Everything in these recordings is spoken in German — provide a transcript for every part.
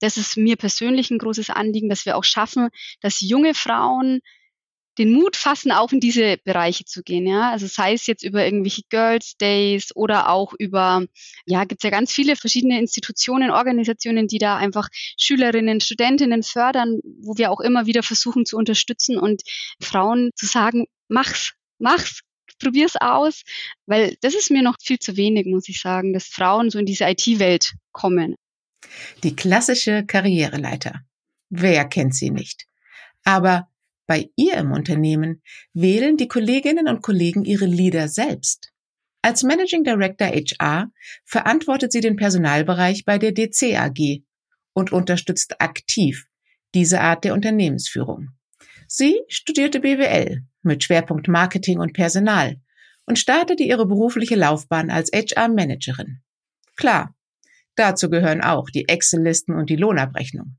das ist mir persönlich ein großes Anliegen, dass wir auch schaffen, dass junge Frauen den Mut fassen, auch in diese Bereiche zu gehen. Ja, also sei es jetzt über irgendwelche Girls Days oder auch über, ja, gibt es ja ganz viele verschiedene Institutionen, Organisationen, die da einfach Schülerinnen, Studentinnen fördern, wo wir auch immer wieder versuchen zu unterstützen und Frauen zu sagen, mach's, mach's, probier's aus, weil das ist mir noch viel zu wenig, muss ich sagen, dass Frauen so in diese IT-Welt kommen. Die klassische Karriereleiter. Wer kennt sie nicht? Aber bei ihr im Unternehmen wählen die Kolleginnen und Kollegen ihre Leader selbst. Als Managing Director HR verantwortet sie den Personalbereich bei der DC AG und unterstützt aktiv diese Art der Unternehmensführung. Sie studierte BWL mit Schwerpunkt Marketing und Personal und startete ihre berufliche Laufbahn als HR-Managerin. Klar, dazu gehören auch die Excel-Listen und die Lohnabrechnung.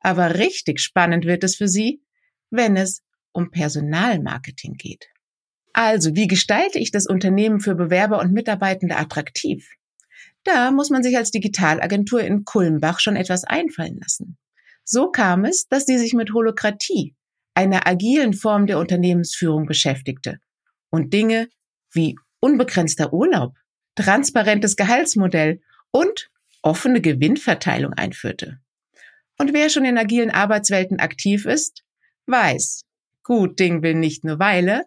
Aber richtig spannend wird es für sie, wenn es um Personalmarketing geht. Also, wie gestalte ich das Unternehmen für Bewerber und Mitarbeitende attraktiv? Da muss man sich als Digitalagentur in Kulmbach schon etwas einfallen lassen. So kam es, dass sie sich mit Holokratie, einer agilen Form der Unternehmensführung beschäftigte und Dinge wie unbegrenzter Urlaub, transparentes Gehaltsmodell und offene Gewinnverteilung einführte. Und wer schon in agilen Arbeitswelten aktiv ist, weiß, gut Ding will nicht nur Weile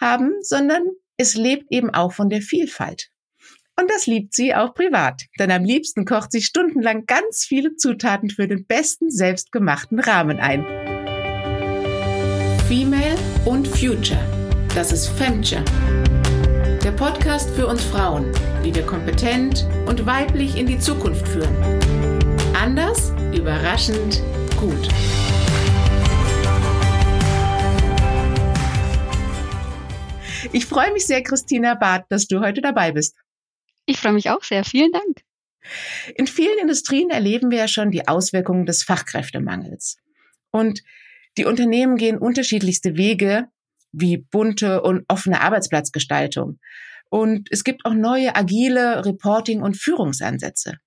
haben, sondern es lebt eben auch von der Vielfalt. Und das liebt sie auch privat, denn am liebsten kocht sie stundenlang ganz viele Zutaten für den besten selbstgemachten Rahmen ein. Female und Future. Das ist Femture. Podcast für uns Frauen, wie wir kompetent und weiblich in die Zukunft führen. Anders, überraschend, gut. Ich freue mich sehr, Christina Barth, dass du heute dabei bist. Ich freue mich auch sehr. Vielen Dank. In vielen Industrien erleben wir ja schon die Auswirkungen des Fachkräftemangels. Und die Unternehmen gehen unterschiedlichste Wege, wie bunte und offene Arbeitsplatzgestaltung. Und es gibt auch neue agile Reporting- und Führungsansätze.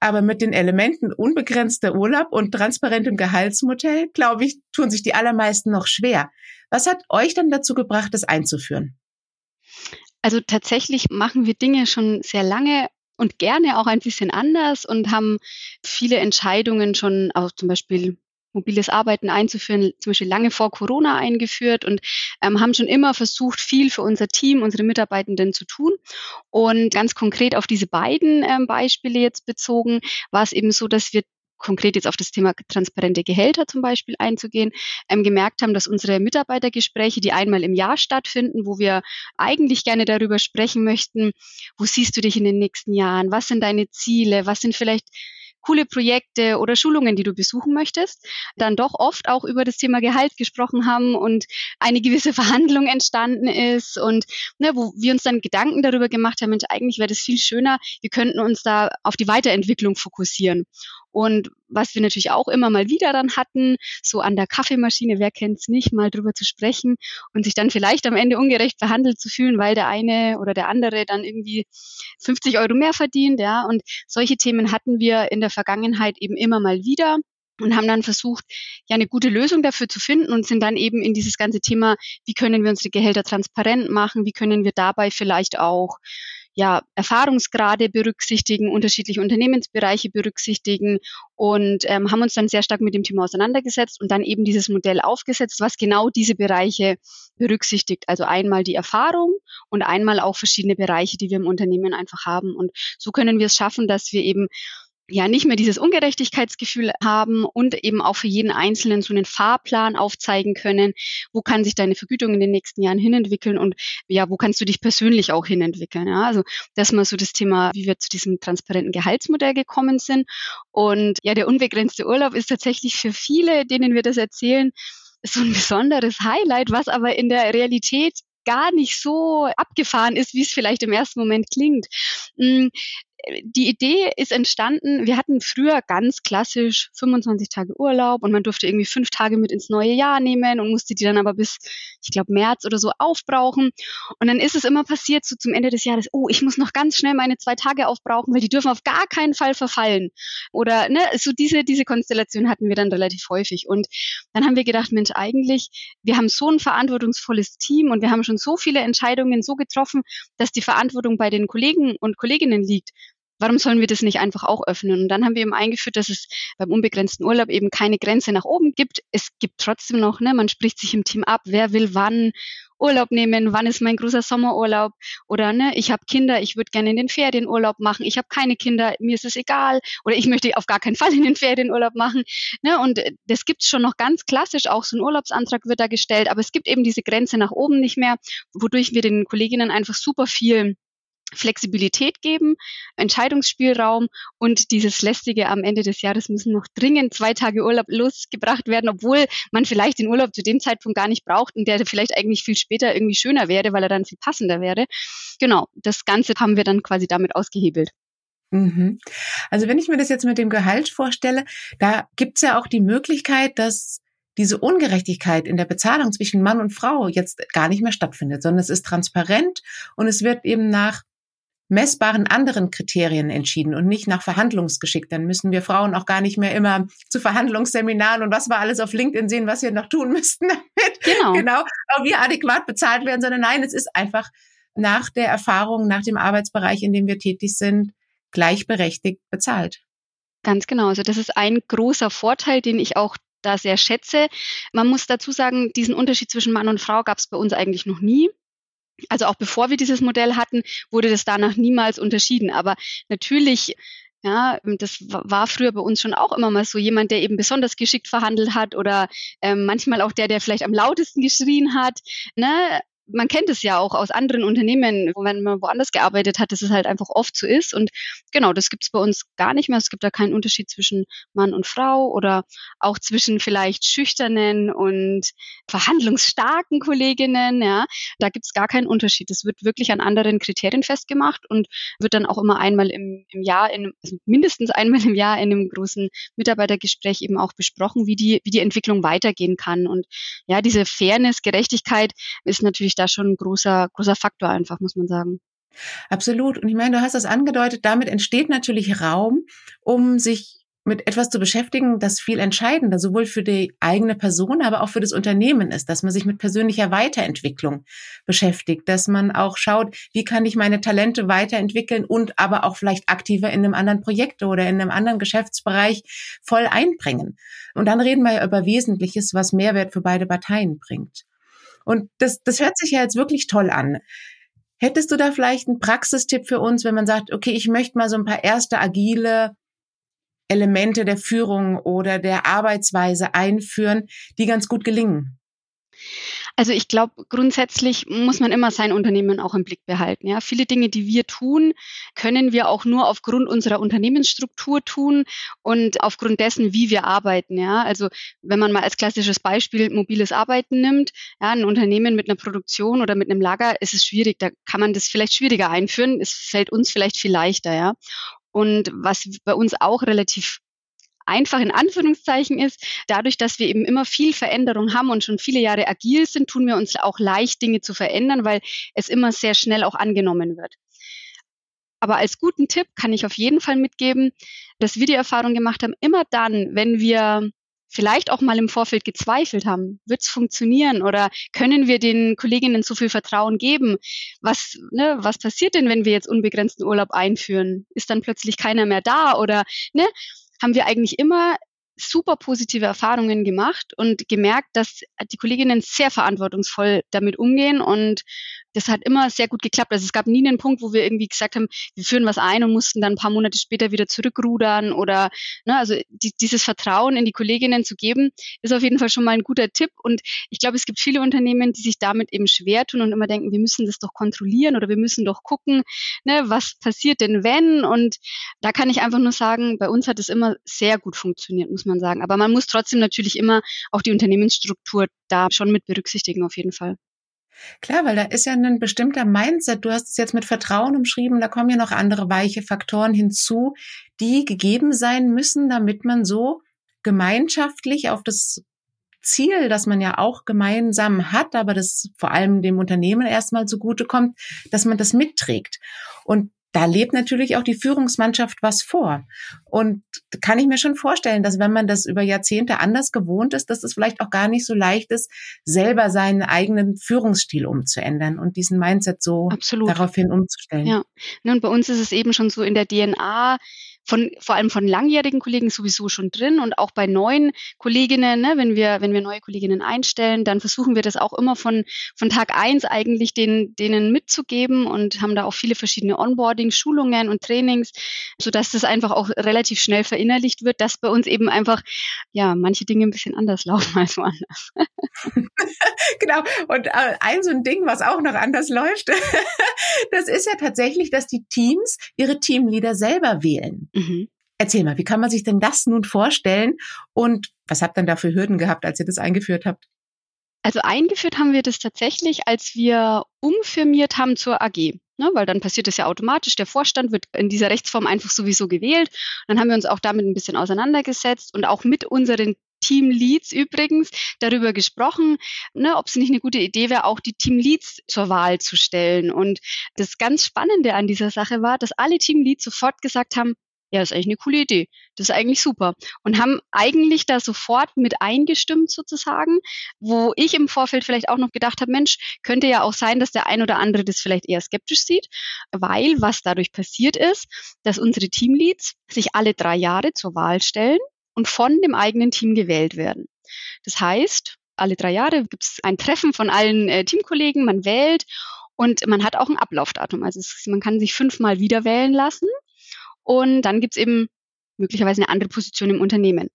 Aber mit den Elementen unbegrenzter Urlaub und transparentem Gehaltsmodell, glaube ich, tun sich die allermeisten noch schwer. Was hat euch dann dazu gebracht, das einzuführen? Also tatsächlich machen wir Dinge schon sehr lange und gerne auch ein bisschen anders und haben viele Entscheidungen schon auch zum Beispiel mobiles Arbeiten einzuführen, zum Beispiel lange vor Corona eingeführt und ähm, haben schon immer versucht, viel für unser Team, unsere Mitarbeitenden zu tun. Und ganz konkret auf diese beiden ähm, Beispiele jetzt bezogen, war es eben so, dass wir konkret jetzt auf das Thema transparente Gehälter zum Beispiel einzugehen, ähm, gemerkt haben, dass unsere Mitarbeitergespräche, die einmal im Jahr stattfinden, wo wir eigentlich gerne darüber sprechen möchten, wo siehst du dich in den nächsten Jahren, was sind deine Ziele, was sind vielleicht coole Projekte oder Schulungen, die du besuchen möchtest, dann doch oft auch über das Thema Gehalt gesprochen haben und eine gewisse Verhandlung entstanden ist und ne, wo wir uns dann Gedanken darüber gemacht haben, Mensch, eigentlich wäre das viel schöner, wir könnten uns da auf die Weiterentwicklung fokussieren. Und was wir natürlich auch immer mal wieder dann hatten, so an der Kaffeemaschine, wer kennt's nicht, mal drüber zu sprechen und sich dann vielleicht am Ende ungerecht behandelt zu fühlen, weil der eine oder der andere dann irgendwie 50 Euro mehr verdient, ja. Und solche Themen hatten wir in der Vergangenheit eben immer mal wieder und haben dann versucht, ja eine gute Lösung dafür zu finden und sind dann eben in dieses ganze Thema, wie können wir unsere Gehälter transparent machen, wie können wir dabei vielleicht auch ja, Erfahrungsgrade berücksichtigen, unterschiedliche Unternehmensbereiche berücksichtigen und ähm, haben uns dann sehr stark mit dem Thema auseinandergesetzt und dann eben dieses Modell aufgesetzt, was genau diese Bereiche berücksichtigt. Also einmal die Erfahrung und einmal auch verschiedene Bereiche, die wir im Unternehmen einfach haben. Und so können wir es schaffen, dass wir eben ja nicht mehr dieses Ungerechtigkeitsgefühl haben und eben auch für jeden Einzelnen so einen Fahrplan aufzeigen können, wo kann sich deine Vergütung in den nächsten Jahren hinentwickeln und ja, wo kannst du dich persönlich auch hinentwickeln. Ja? Also das mal so das Thema, wie wir zu diesem transparenten Gehaltsmodell gekommen sind. Und ja, der unbegrenzte Urlaub ist tatsächlich für viele, denen wir das erzählen, so ein besonderes Highlight, was aber in der Realität gar nicht so abgefahren ist, wie es vielleicht im ersten Moment klingt. Die Idee ist entstanden, wir hatten früher ganz klassisch 25 Tage Urlaub und man durfte irgendwie fünf Tage mit ins neue Jahr nehmen und musste die dann aber bis, ich glaube, März oder so aufbrauchen. Und dann ist es immer passiert, so zum Ende des Jahres, oh, ich muss noch ganz schnell meine zwei Tage aufbrauchen, weil die dürfen auf gar keinen Fall verfallen. Oder ne, so diese, diese Konstellation hatten wir dann relativ häufig. Und dann haben wir gedacht, Mensch, eigentlich, wir haben so ein verantwortungsvolles Team und wir haben schon so viele Entscheidungen so getroffen, dass die Verantwortung bei den Kollegen und Kolleginnen liegt warum sollen wir das nicht einfach auch öffnen? Und dann haben wir eben eingeführt, dass es beim unbegrenzten Urlaub eben keine Grenze nach oben gibt. Es gibt trotzdem noch, ne, man spricht sich im Team ab, wer will wann Urlaub nehmen, wann ist mein großer Sommerurlaub oder ne, ich habe Kinder, ich würde gerne in den Ferien Urlaub machen, ich habe keine Kinder, mir ist es egal oder ich möchte auf gar keinen Fall in den Ferien Urlaub machen. Ne, und äh, das gibt's schon noch ganz klassisch, auch so ein Urlaubsantrag wird da gestellt, aber es gibt eben diese Grenze nach oben nicht mehr, wodurch wir den Kolleginnen einfach super viel Flexibilität geben, Entscheidungsspielraum und dieses lästige am Ende des Jahres müssen noch dringend zwei Tage Urlaub losgebracht werden, obwohl man vielleicht den Urlaub zu dem Zeitpunkt gar nicht braucht und der vielleicht eigentlich viel später irgendwie schöner wäre, weil er dann viel passender wäre. Genau, das Ganze haben wir dann quasi damit ausgehebelt. Mhm. Also wenn ich mir das jetzt mit dem Gehalt vorstelle, da gibt's ja auch die Möglichkeit, dass diese Ungerechtigkeit in der Bezahlung zwischen Mann und Frau jetzt gar nicht mehr stattfindet, sondern es ist transparent und es wird eben nach messbaren anderen Kriterien entschieden und nicht nach Verhandlungsgeschick. Dann müssen wir Frauen auch gar nicht mehr immer zu Verhandlungsseminaren und was wir alles auf LinkedIn sehen, was wir noch tun müssten, damit genau, genau auch wir adäquat bezahlt werden, sondern nein, es ist einfach nach der Erfahrung, nach dem Arbeitsbereich, in dem wir tätig sind, gleichberechtigt bezahlt. Ganz genau. Also das ist ein großer Vorteil, den ich auch da sehr schätze. Man muss dazu sagen, diesen Unterschied zwischen Mann und Frau gab es bei uns eigentlich noch nie. Also auch bevor wir dieses Modell hatten, wurde das danach niemals unterschieden. Aber natürlich ja, das war früher bei uns schon auch immer mal so jemand, der eben besonders geschickt verhandelt hat oder ähm, manchmal auch der, der vielleicht am lautesten geschrien hat. Ne? Man kennt es ja auch aus anderen Unternehmen, wenn man woanders gearbeitet hat, dass es halt einfach oft so ist. Und genau, das gibt es bei uns gar nicht mehr. Es gibt da keinen Unterschied zwischen Mann und Frau oder auch zwischen vielleicht schüchternen und verhandlungsstarken Kolleginnen. Ja, da gibt es gar keinen Unterschied. Das wird wirklich an anderen Kriterien festgemacht und wird dann auch immer einmal im, im Jahr, in, also mindestens einmal im Jahr in einem großen Mitarbeitergespräch eben auch besprochen, wie die, wie die Entwicklung weitergehen kann. Und ja, diese Fairness, Gerechtigkeit ist natürlich da schon ein großer, großer Faktor einfach, muss man sagen. Absolut. Und ich meine, du hast das angedeutet, damit entsteht natürlich Raum, um sich mit etwas zu beschäftigen, das viel entscheidender sowohl für die eigene Person, aber auch für das Unternehmen ist, dass man sich mit persönlicher Weiterentwicklung beschäftigt, dass man auch schaut, wie kann ich meine Talente weiterentwickeln und aber auch vielleicht aktiver in einem anderen Projekt oder in einem anderen Geschäftsbereich voll einbringen. Und dann reden wir ja über Wesentliches, was Mehrwert für beide Parteien bringt. Und das, das hört sich ja jetzt wirklich toll an. Hättest du da vielleicht einen Praxistipp für uns, wenn man sagt, okay, ich möchte mal so ein paar erste agile Elemente der Führung oder der Arbeitsweise einführen, die ganz gut gelingen? Also ich glaube, grundsätzlich muss man immer sein Unternehmen auch im Blick behalten. Ja, viele Dinge, die wir tun, können wir auch nur aufgrund unserer Unternehmensstruktur tun und aufgrund dessen, wie wir arbeiten. Ja, also wenn man mal als klassisches Beispiel mobiles Arbeiten nimmt, ja, ein Unternehmen mit einer Produktion oder mit einem Lager, ist es schwierig. Da kann man das vielleicht schwieriger einführen. Es fällt uns vielleicht viel leichter. Ja. Und was bei uns auch relativ einfach in Anführungszeichen ist, dadurch, dass wir eben immer viel Veränderung haben und schon viele Jahre agil sind, tun wir uns auch leicht, Dinge zu verändern, weil es immer sehr schnell auch angenommen wird. Aber als guten Tipp kann ich auf jeden Fall mitgeben, dass wir die Erfahrung gemacht haben, immer dann, wenn wir vielleicht auch mal im Vorfeld gezweifelt haben, wird es funktionieren oder können wir den Kolleginnen so viel Vertrauen geben? Was, ne, was passiert denn, wenn wir jetzt unbegrenzten Urlaub einführen? Ist dann plötzlich keiner mehr da oder ne? Haben wir eigentlich immer super positive Erfahrungen gemacht und gemerkt, dass die Kolleginnen sehr verantwortungsvoll damit umgehen und das hat immer sehr gut geklappt. Also es gab nie einen Punkt, wo wir irgendwie gesagt haben, wir führen was ein und mussten dann ein paar Monate später wieder zurückrudern oder, ne, also die, dieses Vertrauen in die Kolleginnen zu geben, ist auf jeden Fall schon mal ein guter Tipp. Und ich glaube, es gibt viele Unternehmen, die sich damit eben schwer tun und immer denken, wir müssen das doch kontrollieren oder wir müssen doch gucken, ne, was passiert denn wenn? Und da kann ich einfach nur sagen, bei uns hat es immer sehr gut funktioniert, muss man sagen. Aber man muss trotzdem natürlich immer auch die Unternehmensstruktur da schon mit berücksichtigen, auf jeden Fall. Klar, weil da ist ja ein bestimmter Mindset. Du hast es jetzt mit Vertrauen umschrieben, da kommen ja noch andere weiche Faktoren hinzu, die gegeben sein müssen, damit man so gemeinschaftlich auf das Ziel, das man ja auch gemeinsam hat, aber das vor allem dem Unternehmen erstmal zugutekommt, dass man das mitträgt. Und da lebt natürlich auch die Führungsmannschaft was vor. Und kann ich mir schon vorstellen, dass wenn man das über Jahrzehnte anders gewohnt ist, dass es vielleicht auch gar nicht so leicht ist, selber seinen eigenen Führungsstil umzuändern und diesen Mindset so Absolut. daraufhin umzustellen. Ja, und bei uns ist es eben schon so in der DNA, von, vor allem von langjährigen Kollegen sowieso schon drin und auch bei neuen Kolleginnen, ne, wenn wir, wenn wir neue Kolleginnen einstellen, dann versuchen wir das auch immer von, von Tag eins eigentlich den, denen mitzugeben und haben da auch viele verschiedene Onboarding, Schulungen und Trainings, sodass das einfach auch relativ schnell verinnerlicht wird, dass bei uns eben einfach, ja, manche Dinge ein bisschen anders laufen als woanders. genau. Und äh, ein so ein Ding, was auch noch anders läuft, das ist ja tatsächlich, dass die Teams ihre Teamleader selber wählen. Mhm. Erzähl mal, wie kann man sich denn das nun vorstellen und was habt ihr da für Hürden gehabt, als ihr das eingeführt habt? Also eingeführt haben wir das tatsächlich, als wir umfirmiert haben zur AG. Ne, weil dann passiert das ja automatisch. Der Vorstand wird in dieser Rechtsform einfach sowieso gewählt. Dann haben wir uns auch damit ein bisschen auseinandergesetzt und auch mit unseren Teamleads übrigens darüber gesprochen, ne, ob es nicht eine gute Idee wäre, auch die Teamleads zur Wahl zu stellen. Und das ganz Spannende an dieser Sache war, dass alle Teamleads sofort gesagt haben, ja, ist eigentlich eine coole Idee. Das ist eigentlich super. Und haben eigentlich da sofort mit eingestimmt sozusagen, wo ich im Vorfeld vielleicht auch noch gedacht habe, Mensch, könnte ja auch sein, dass der ein oder andere das vielleicht eher skeptisch sieht, weil was dadurch passiert ist, dass unsere Teamleads sich alle drei Jahre zur Wahl stellen und von dem eigenen Team gewählt werden. Das heißt, alle drei Jahre gibt es ein Treffen von allen äh, Teamkollegen, man wählt und man hat auch ein Ablaufdatum. Also es, man kann sich fünfmal wieder wählen lassen und dann gibt's eben möglicherweise eine andere Position im Unternehmen.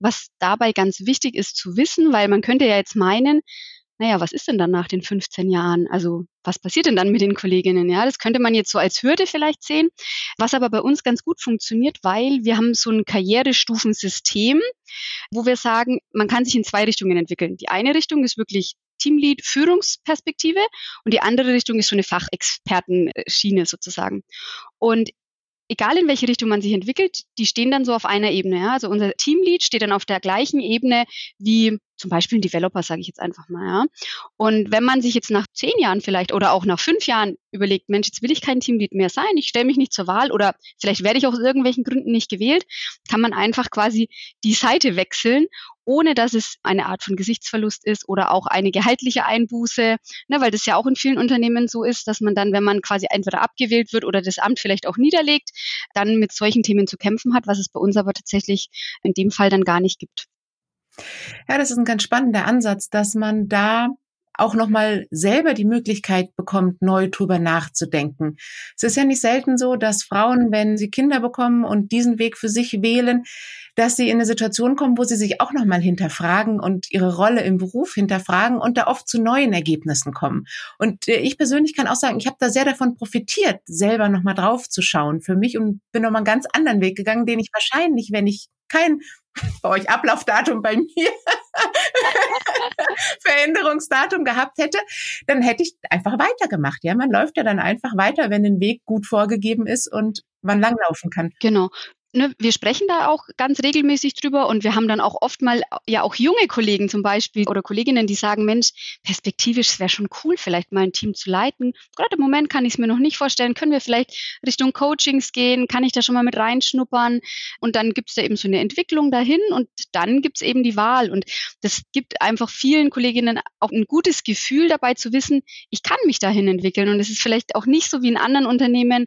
Was dabei ganz wichtig ist zu wissen, weil man könnte ja jetzt meinen, naja, was ist denn dann nach den 15 Jahren? Also was passiert denn dann mit den Kolleginnen? Ja, das könnte man jetzt so als Hürde vielleicht sehen, was aber bei uns ganz gut funktioniert, weil wir haben so ein Karrierestufensystem, wo wir sagen, man kann sich in zwei Richtungen entwickeln. Die eine Richtung ist wirklich Teamlead Führungsperspektive und die andere Richtung ist so eine Fachexpertenschiene sozusagen. Und egal in welche Richtung man sich entwickelt, die stehen dann so auf einer Ebene. Ja? Also unser Teamlead steht dann auf der gleichen Ebene wie zum Beispiel ein Developer, sage ich jetzt einfach mal. Ja? Und wenn man sich jetzt nach zehn Jahren vielleicht oder auch nach fünf Jahren überlegt, Mensch, jetzt will ich kein Teamlead mehr sein, ich stelle mich nicht zur Wahl oder vielleicht werde ich aus irgendwelchen Gründen nicht gewählt, kann man einfach quasi die Seite wechseln ohne dass es eine Art von Gesichtsverlust ist oder auch eine gehaltliche Einbuße, ne, weil das ja auch in vielen Unternehmen so ist, dass man dann, wenn man quasi entweder abgewählt wird oder das Amt vielleicht auch niederlegt, dann mit solchen Themen zu kämpfen hat, was es bei uns aber tatsächlich in dem Fall dann gar nicht gibt. Ja, das ist ein ganz spannender Ansatz, dass man da auch nochmal selber die Möglichkeit bekommt, neu drüber nachzudenken. Es ist ja nicht selten so, dass Frauen, wenn sie Kinder bekommen und diesen Weg für sich wählen, dass sie in eine Situation kommen, wo sie sich auch nochmal hinterfragen und ihre Rolle im Beruf hinterfragen und da oft zu neuen Ergebnissen kommen. Und äh, ich persönlich kann auch sagen, ich habe da sehr davon profitiert, selber nochmal drauf zu schauen für mich und bin nochmal einen ganz anderen Weg gegangen, den ich wahrscheinlich, wenn ich kein bei euch Ablaufdatum bei mir Veränderungsdatum gehabt hätte, dann hätte ich einfach weitergemacht. Ja, man läuft ja dann einfach weiter, wenn ein Weg gut vorgegeben ist und man langlaufen kann. Genau ne, wir sprechen da auch ganz regelmäßig drüber und wir haben dann auch oft mal ja auch junge Kollegen zum Beispiel oder Kolleginnen, die sagen, Mensch, perspektivisch wäre schon cool, vielleicht mal ein Team zu leiten. Gerade im Moment kann ich es mir noch nicht vorstellen. Können wir vielleicht Richtung Coachings gehen? Kann ich da schon mal mit reinschnuppern? Und dann gibt es da eben so eine Entwicklung dahin und dann gibt es eben die Wahl. Und das gibt einfach vielen Kolleginnen auch ein gutes Gefühl dabei zu wissen, ich kann mich dahin entwickeln. Und es ist vielleicht auch nicht so wie in anderen Unternehmen,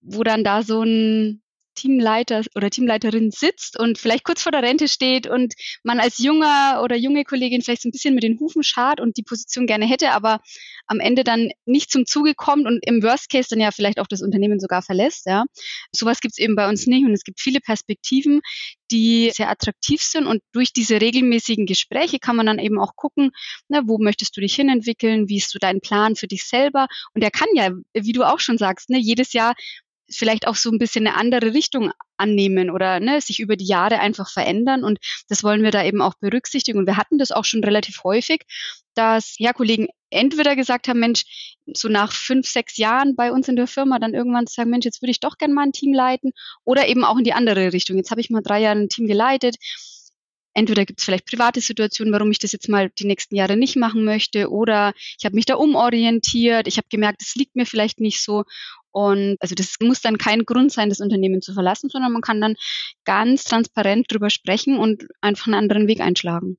wo dann da so ein Teamleiter oder Teamleiterin sitzt und vielleicht kurz vor der Rente steht und man als junger oder junge Kollegin vielleicht so ein bisschen mit den Hufen schart und die Position gerne hätte, aber am Ende dann nicht zum Zuge kommt und im Worst Case dann ja vielleicht auch das Unternehmen sogar verlässt. Ja. Sowas gibt es eben bei uns nicht und es gibt viele Perspektiven, die sehr attraktiv sind und durch diese regelmäßigen Gespräche kann man dann eben auch gucken, ne, wo möchtest du dich hinentwickeln, wie ist so dein Plan für dich selber und der kann ja, wie du auch schon sagst, ne, jedes Jahr vielleicht auch so ein bisschen eine andere Richtung annehmen oder ne, sich über die Jahre einfach verändern. Und das wollen wir da eben auch berücksichtigen. Und wir hatten das auch schon relativ häufig, dass ja Kollegen entweder gesagt haben, Mensch, so nach fünf, sechs Jahren bei uns in der Firma dann irgendwann zu sagen, Mensch, jetzt würde ich doch gerne mal ein Team leiten oder eben auch in die andere Richtung. Jetzt habe ich mal drei Jahre ein Team geleitet. Entweder gibt es vielleicht private Situationen, warum ich das jetzt mal die nächsten Jahre nicht machen möchte oder ich habe mich da umorientiert, ich habe gemerkt, es liegt mir vielleicht nicht so und also das muss dann kein Grund sein, das Unternehmen zu verlassen, sondern man kann dann ganz transparent drüber sprechen und einfach einen anderen Weg einschlagen.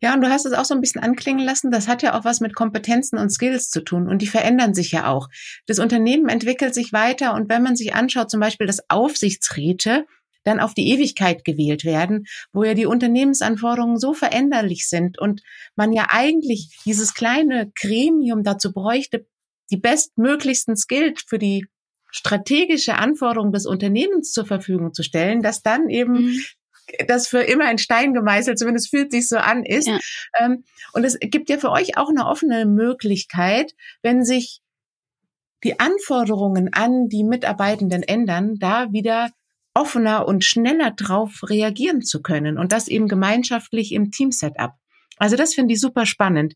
Ja, und du hast es auch so ein bisschen anklingen lassen. Das hat ja auch was mit Kompetenzen und Skills zu tun. Und die verändern sich ja auch. Das Unternehmen entwickelt sich weiter. Und wenn man sich anschaut, zum Beispiel, dass Aufsichtsräte dann auf die Ewigkeit gewählt werden, wo ja die Unternehmensanforderungen so veränderlich sind und man ja eigentlich dieses kleine Gremium dazu bräuchte, die bestmöglichsten Skills für die strategische Anforderung des Unternehmens zur Verfügung zu stellen, dass dann eben mhm das für immer in Stein gemeißelt, zumindest fühlt sich so an, ist. Ja. Ähm, und es gibt ja für euch auch eine offene Möglichkeit, wenn sich die Anforderungen an die Mitarbeitenden ändern, da wieder offener und schneller drauf reagieren zu können und das eben gemeinschaftlich im Team-Setup. Also das finde ich super spannend.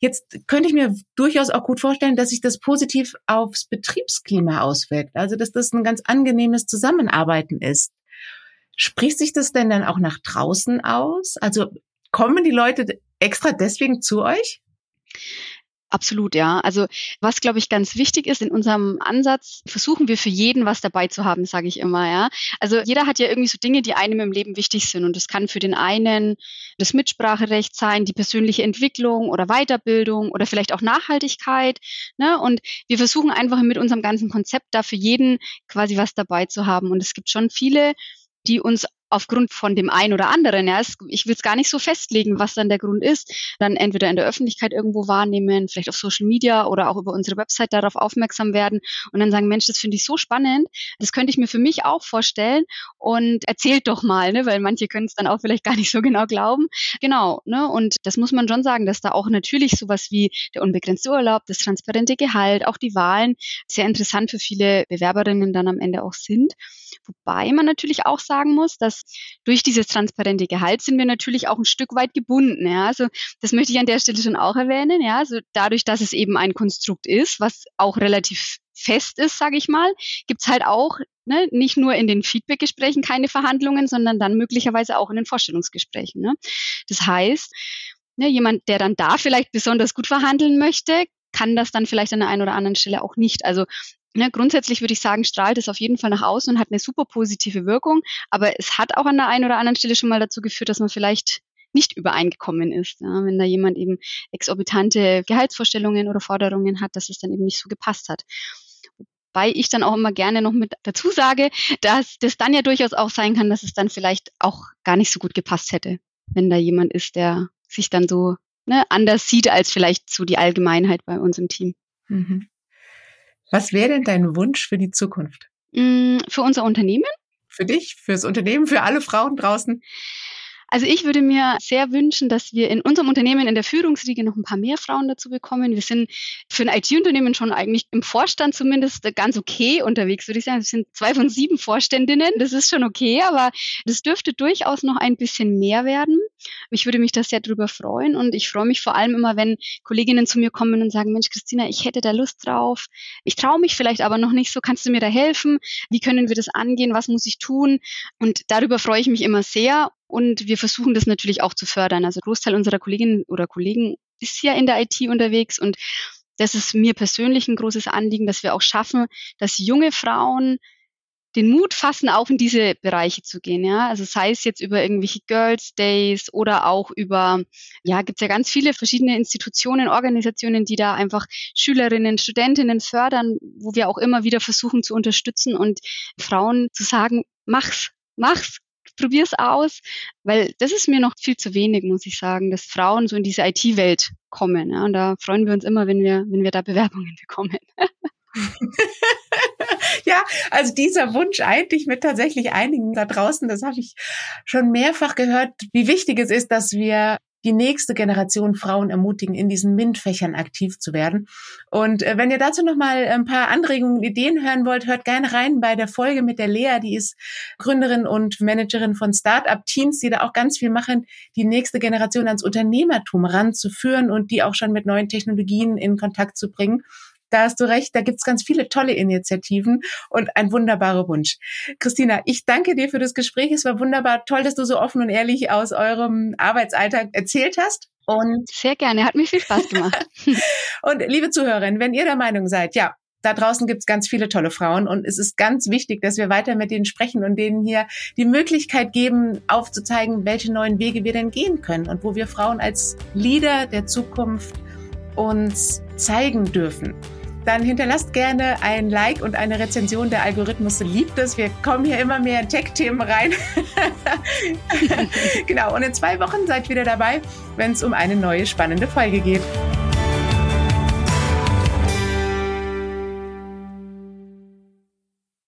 Jetzt könnte ich mir durchaus auch gut vorstellen, dass sich das positiv aufs Betriebsklima auswirkt. Also dass das ein ganz angenehmes Zusammenarbeiten ist. Spricht sich das denn dann auch nach draußen aus? Also kommen die Leute extra deswegen zu euch? Absolut, ja. Also was, glaube ich, ganz wichtig ist, in unserem Ansatz versuchen wir für jeden was dabei zu haben, sage ich immer, ja. Also jeder hat ja irgendwie so Dinge, die einem im Leben wichtig sind. Und das kann für den einen das Mitspracherecht sein, die persönliche Entwicklung oder Weiterbildung oder vielleicht auch Nachhaltigkeit. Ne? Und wir versuchen einfach mit unserem ganzen Konzept da für jeden quasi was dabei zu haben. Und es gibt schon viele die uns aufgrund von dem einen oder anderen, ja, es, ich will es gar nicht so festlegen, was dann der Grund ist, dann entweder in der Öffentlichkeit irgendwo wahrnehmen, vielleicht auf Social Media oder auch über unsere Website darauf aufmerksam werden und dann sagen, Mensch, das finde ich so spannend, das könnte ich mir für mich auch vorstellen und erzählt doch mal, ne, weil manche können es dann auch vielleicht gar nicht so genau glauben. Genau, ne, und das muss man schon sagen, dass da auch natürlich sowas wie der unbegrenzte Urlaub, das transparente Gehalt, auch die Wahlen sehr interessant für viele Bewerberinnen dann am Ende auch sind. Wobei man natürlich auch sagen muss, dass durch dieses transparente Gehalt sind wir natürlich auch ein Stück weit gebunden. Ja? Also das möchte ich an der Stelle schon auch erwähnen. Ja? Also dadurch, dass es eben ein Konstrukt ist, was auch relativ fest ist, sage ich mal, gibt's halt auch ne, nicht nur in den Feedbackgesprächen keine Verhandlungen, sondern dann möglicherweise auch in den Vorstellungsgesprächen. Ne? Das heißt, ne, jemand, der dann da vielleicht besonders gut verhandeln möchte, kann das dann vielleicht an der einen oder anderen Stelle auch nicht. Also Ne, grundsätzlich würde ich sagen, strahlt es auf jeden Fall nach außen und hat eine super positive Wirkung. Aber es hat auch an der einen oder anderen Stelle schon mal dazu geführt, dass man vielleicht nicht übereingekommen ist. Ja, wenn da jemand eben exorbitante Gehaltsvorstellungen oder Forderungen hat, dass es dann eben nicht so gepasst hat. Wobei ich dann auch immer gerne noch mit dazu sage, dass das dann ja durchaus auch sein kann, dass es dann vielleicht auch gar nicht so gut gepasst hätte, wenn da jemand ist, der sich dann so ne, anders sieht als vielleicht so die Allgemeinheit bei uns im Team. Mhm. Was wäre denn dein Wunsch für die Zukunft? Mm, für unser Unternehmen? Für dich, fürs Unternehmen, für alle Frauen draußen? Also ich würde mir sehr wünschen, dass wir in unserem Unternehmen in der Führungsriege noch ein paar mehr Frauen dazu bekommen. Wir sind für ein IT-Unternehmen schon eigentlich im Vorstand zumindest ganz okay unterwegs, würde ich sagen. Wir sind zwei von sieben Vorständinnen. Das ist schon okay, aber das dürfte durchaus noch ein bisschen mehr werden. Ich würde mich da sehr drüber freuen und ich freue mich vor allem immer, wenn Kolleginnen zu mir kommen und sagen, Mensch, Christina, ich hätte da Lust drauf. Ich traue mich vielleicht aber noch nicht so. Kannst du mir da helfen? Wie können wir das angehen? Was muss ich tun? Und darüber freue ich mich immer sehr. Und wir versuchen das natürlich auch zu fördern. Also Großteil unserer Kolleginnen oder Kollegen ist ja in der IT unterwegs und das ist mir persönlich ein großes Anliegen, dass wir auch schaffen, dass junge Frauen den Mut fassen, auch in diese Bereiche zu gehen. Ja? Also sei es jetzt über irgendwelche Girls Days oder auch über, ja, gibt es ja ganz viele verschiedene Institutionen, Organisationen, die da einfach Schülerinnen, Studentinnen fördern, wo wir auch immer wieder versuchen zu unterstützen und Frauen zu sagen, mach's, mach's, probier's aus, weil das ist mir noch viel zu wenig, muss ich sagen, dass Frauen so in diese IT-Welt kommen. Ja, und da freuen wir uns immer, wenn wir, wenn wir da Bewerbungen bekommen. ja, also dieser Wunsch eint dich mit tatsächlich einigen da draußen. Das habe ich schon mehrfach gehört, wie wichtig es ist, dass wir die nächste Generation Frauen ermutigen, in diesen MINT-Fächern aktiv zu werden. Und äh, wenn ihr dazu noch mal ein paar Anregungen Ideen hören wollt, hört gerne rein bei der Folge mit der Lea, die ist Gründerin und Managerin von Startup-Teams, die da auch ganz viel machen, die nächste Generation ans Unternehmertum ranzuführen und die auch schon mit neuen Technologien in Kontakt zu bringen. Da hast du recht, da gibt's ganz viele tolle Initiativen und ein wunderbarer Wunsch. Christina, ich danke dir für das Gespräch. Es war wunderbar. Toll, dass du so offen und ehrlich aus eurem Arbeitsalltag erzählt hast. Und Sehr gerne, hat mir viel Spaß gemacht. und liebe Zuhörerinnen, wenn ihr der Meinung seid, ja, da draußen gibt's ganz viele tolle Frauen und es ist ganz wichtig, dass wir weiter mit denen sprechen und denen hier die Möglichkeit geben, aufzuzeigen, welche neuen Wege wir denn gehen können und wo wir Frauen als Leader der Zukunft uns zeigen dürfen dann hinterlasst gerne ein Like und eine Rezension. Der Algorithmus liebt es. Wir kommen hier immer mehr in Tech-Themen rein. genau, und in zwei Wochen seid wieder dabei, wenn es um eine neue spannende Folge geht.